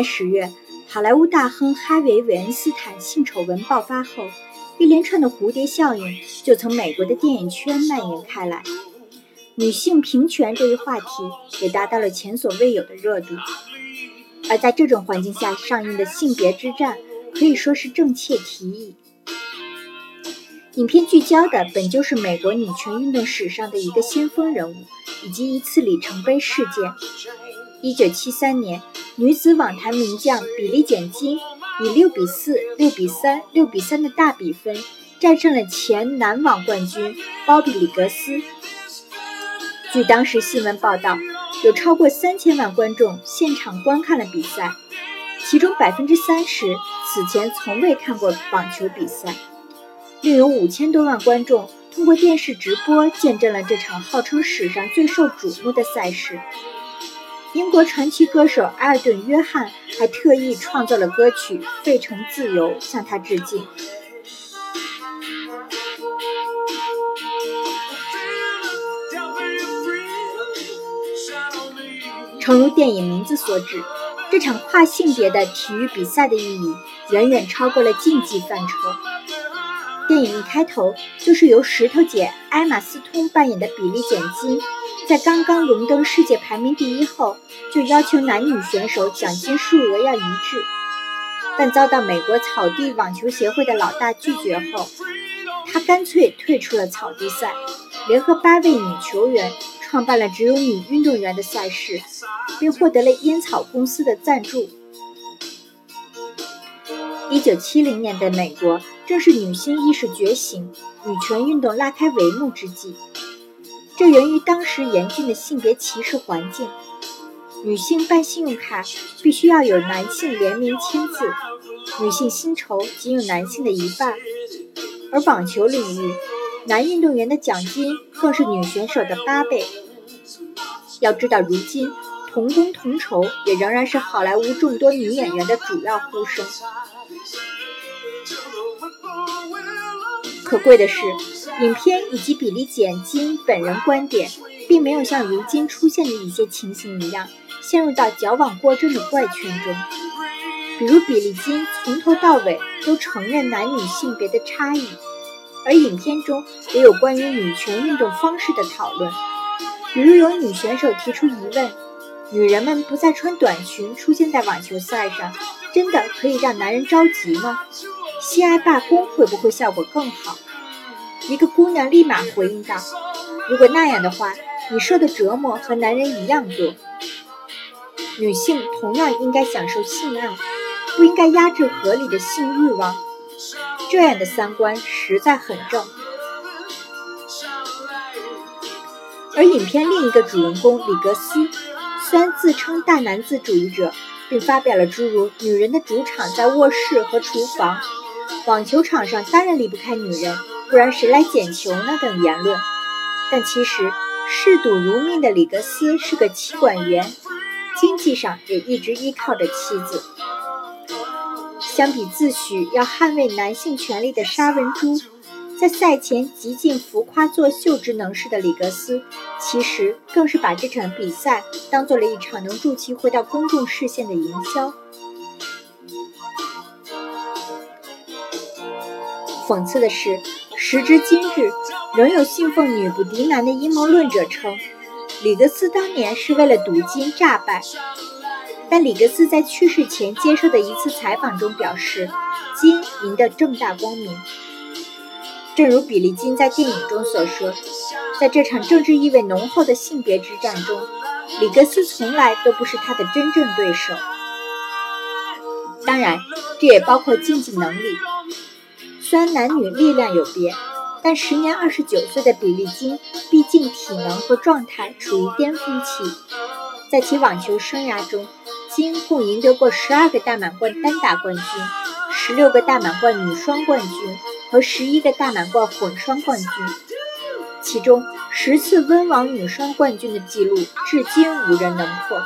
年十月，好莱坞大亨哈维·韦恩斯坦性丑闻爆发后，一连串的蝴蝶效应就从美国的电影圈蔓延开来，女性平权这一话题也达到了前所未有的热度。而在这种环境下上映的《性别之战》可以说是正切题意。影片聚焦的本就是美国女权运动史上的一个先锋人物，以及一次里程碑事件。一九七三年，女子网坛名将比利·简金以六比四、六比三、六比三的大比分战胜了前男网冠军鲍比·里格斯。据当时新闻报道，有超过三千万观众现场观看了比赛，其中百分之三十此前从未看过网球比赛。另有五千多万观众通过电视直播见证了这场号称史上最受瞩目的赛事。英国传奇歌手埃尔顿·约翰还特意创作了歌曲《费城自由》向他致敬。诚如电影名字所指，这场跨性别的体育比赛的意义远远超过了竞技范畴。电影一开头就是由石头姐艾玛斯通扮演的比利简金，在刚刚荣登世界排名第一后，就要求男女选手奖金数额要一致，但遭到美国草地网球协会的老大拒绝后，他干脆退出了草地赛，联合八位女球员创办了只有女运动员的赛事，并获得了烟草公司的赞助。一九七零年的美国正是女性意识觉醒、女权运动拉开帷幕之际。这源于当时严峻的性别歧视环境：女性办信用卡必须要有男性联名签字，女性薪酬仅有男性的一半；而网球领域，男运动员的奖金更是女选手的八倍。要知道，如今同工同酬也仍然是好莱坞众多女演员的主要呼声。可贵的是，影片以及比利·简金本人观点，并没有像如今出现的一些情形一样，陷入到矫枉过正的怪圈中。比如，比利金从头到尾都承认男女性别的差异，而影片中也有关于女权运动方式的讨论。比如，有女选手提出疑问：女人们不再穿短裙出现在网球赛上，真的可以让男人着急吗？性爱罢工会不会效果更好？一个姑娘立马回应道：“如果那样的话，你受的折磨和男人一样多。女性同样应该享受性爱，不应该压制合理的性欲望。这样的三观实在很正。”而影片另一个主人公里格斯，虽然自称大男子主义者，并发表了诸如“女人的主场在卧室和厨房”。网球场上当然离不开女人，不然谁来捡球呢？等言论。但其实嗜赌如命的里格斯是个妻管员，经济上也一直依靠着妻子。相比自诩要捍卫男性权利的沙文珠，在赛前极尽浮夸作秀之能事的里格斯，其实更是把这场比赛当做了一场能助其回到公众视线的营销。讽刺的是，时至今日，仍有信奉女不敌男的阴谋论者称，里格斯当年是为了赌金诈败。但里格斯在去世前接受的一次采访中表示，金赢得正大光明。正如比利金在电影中所说，在这场政治意味浓厚的性别之战中，里格斯从来都不是他的真正对手。当然，这也包括竞技能力。虽然男女力量有别，但时年二十九岁的比利金毕竟体能和状态处于巅峰期。在其网球生涯中，金共赢得过十二个大满贯单打冠军、十六个大满贯女双冠军和十一个大满贯混双冠军，其中十次温网女双冠军的记录至今无人能破。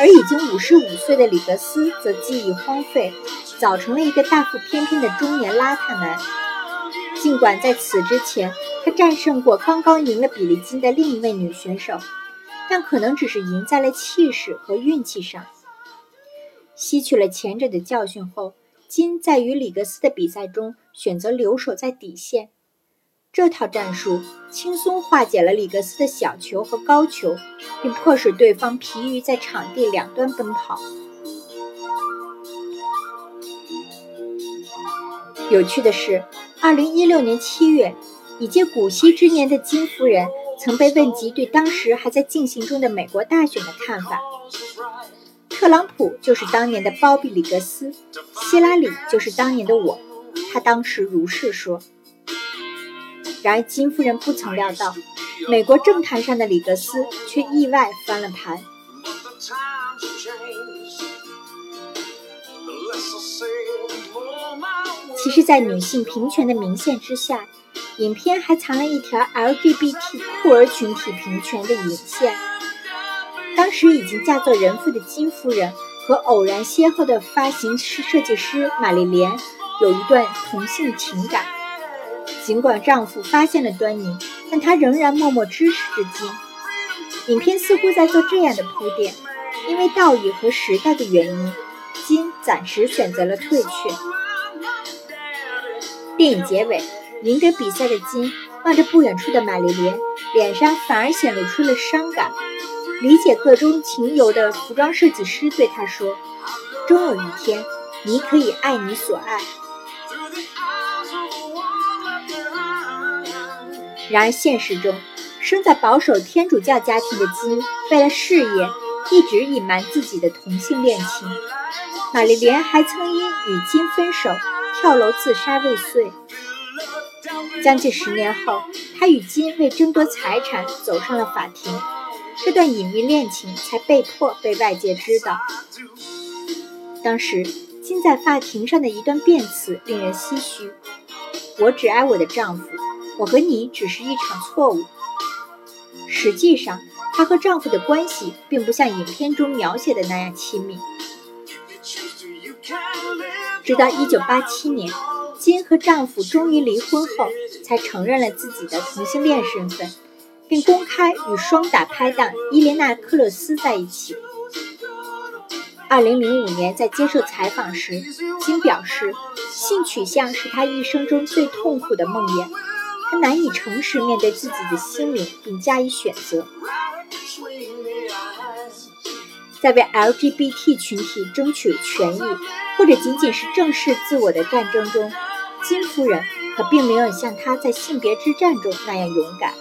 而已经五十五岁的里格斯则记忆荒废。早成了一个大腹翩翩的中年邋遢男。尽管在此之前，他战胜过刚刚赢了比利金的另一位女选手，但可能只是赢在了气势和运气上。吸取了前者的教训后，金在与里格斯的比赛中选择留守在底线。这套战术轻松化解了里格斯的小球和高球，并迫使对方疲于在场地两端奔跑。有趣的是，二零一六年七月，已届古稀之年的金夫人曾被问及对当时还在进行中的美国大选的看法。特朗普就是当年的包庇里格斯，希拉里就是当年的我。他当时如是说。然而，金夫人不曾料到，美国政坛上的里格斯却意外翻了盘。其实，在女性平权的明线之下，影片还藏了一条 LGBT 酷儿群体平权的引线。当时已经嫁作人妇的金夫人和偶然邂逅的发型师设计师玛丽莲有一段同性情感。尽管丈夫发现了端倪，但她仍然默默支持着金。影片似乎在做这样的铺垫：因为道义和时代的原因，金暂时选择了退却。电影结尾，赢得比赛的金望着不远处的玛丽莲，脸上反而显露出了伤感。理解各中情由的服装设计师对他说：“终有一天，你可以爱你所爱。”然而现实中，生在保守天主教家庭的金，为了事业，一直隐瞒自己的同性恋情。玛丽莲还曾因与金分手。跳楼自杀未遂，将近十年后，他与金为争夺财产走上了法庭，这段隐秘恋情才被迫被外界知道。当时，金在法庭上的一段辩词令人唏嘘：“我只爱我的丈夫，我和你只是一场错误。”实际上，她和丈夫的关系并不像影片中描写的那样亲密。直到1987年，金和丈夫终于离婚后，才承认了自己的同性恋身份，并公开与双打拍档伊莲娜·克勒斯在一起。2005年，在接受采访时，金表示，性取向是他一生中最痛苦的梦魇，他难以诚实面对自己的心灵并加以选择。在为 LGBT 群体争取权益，或者仅仅是正视自我的战争中，金夫人可并没有像她在性别之战中那样勇敢。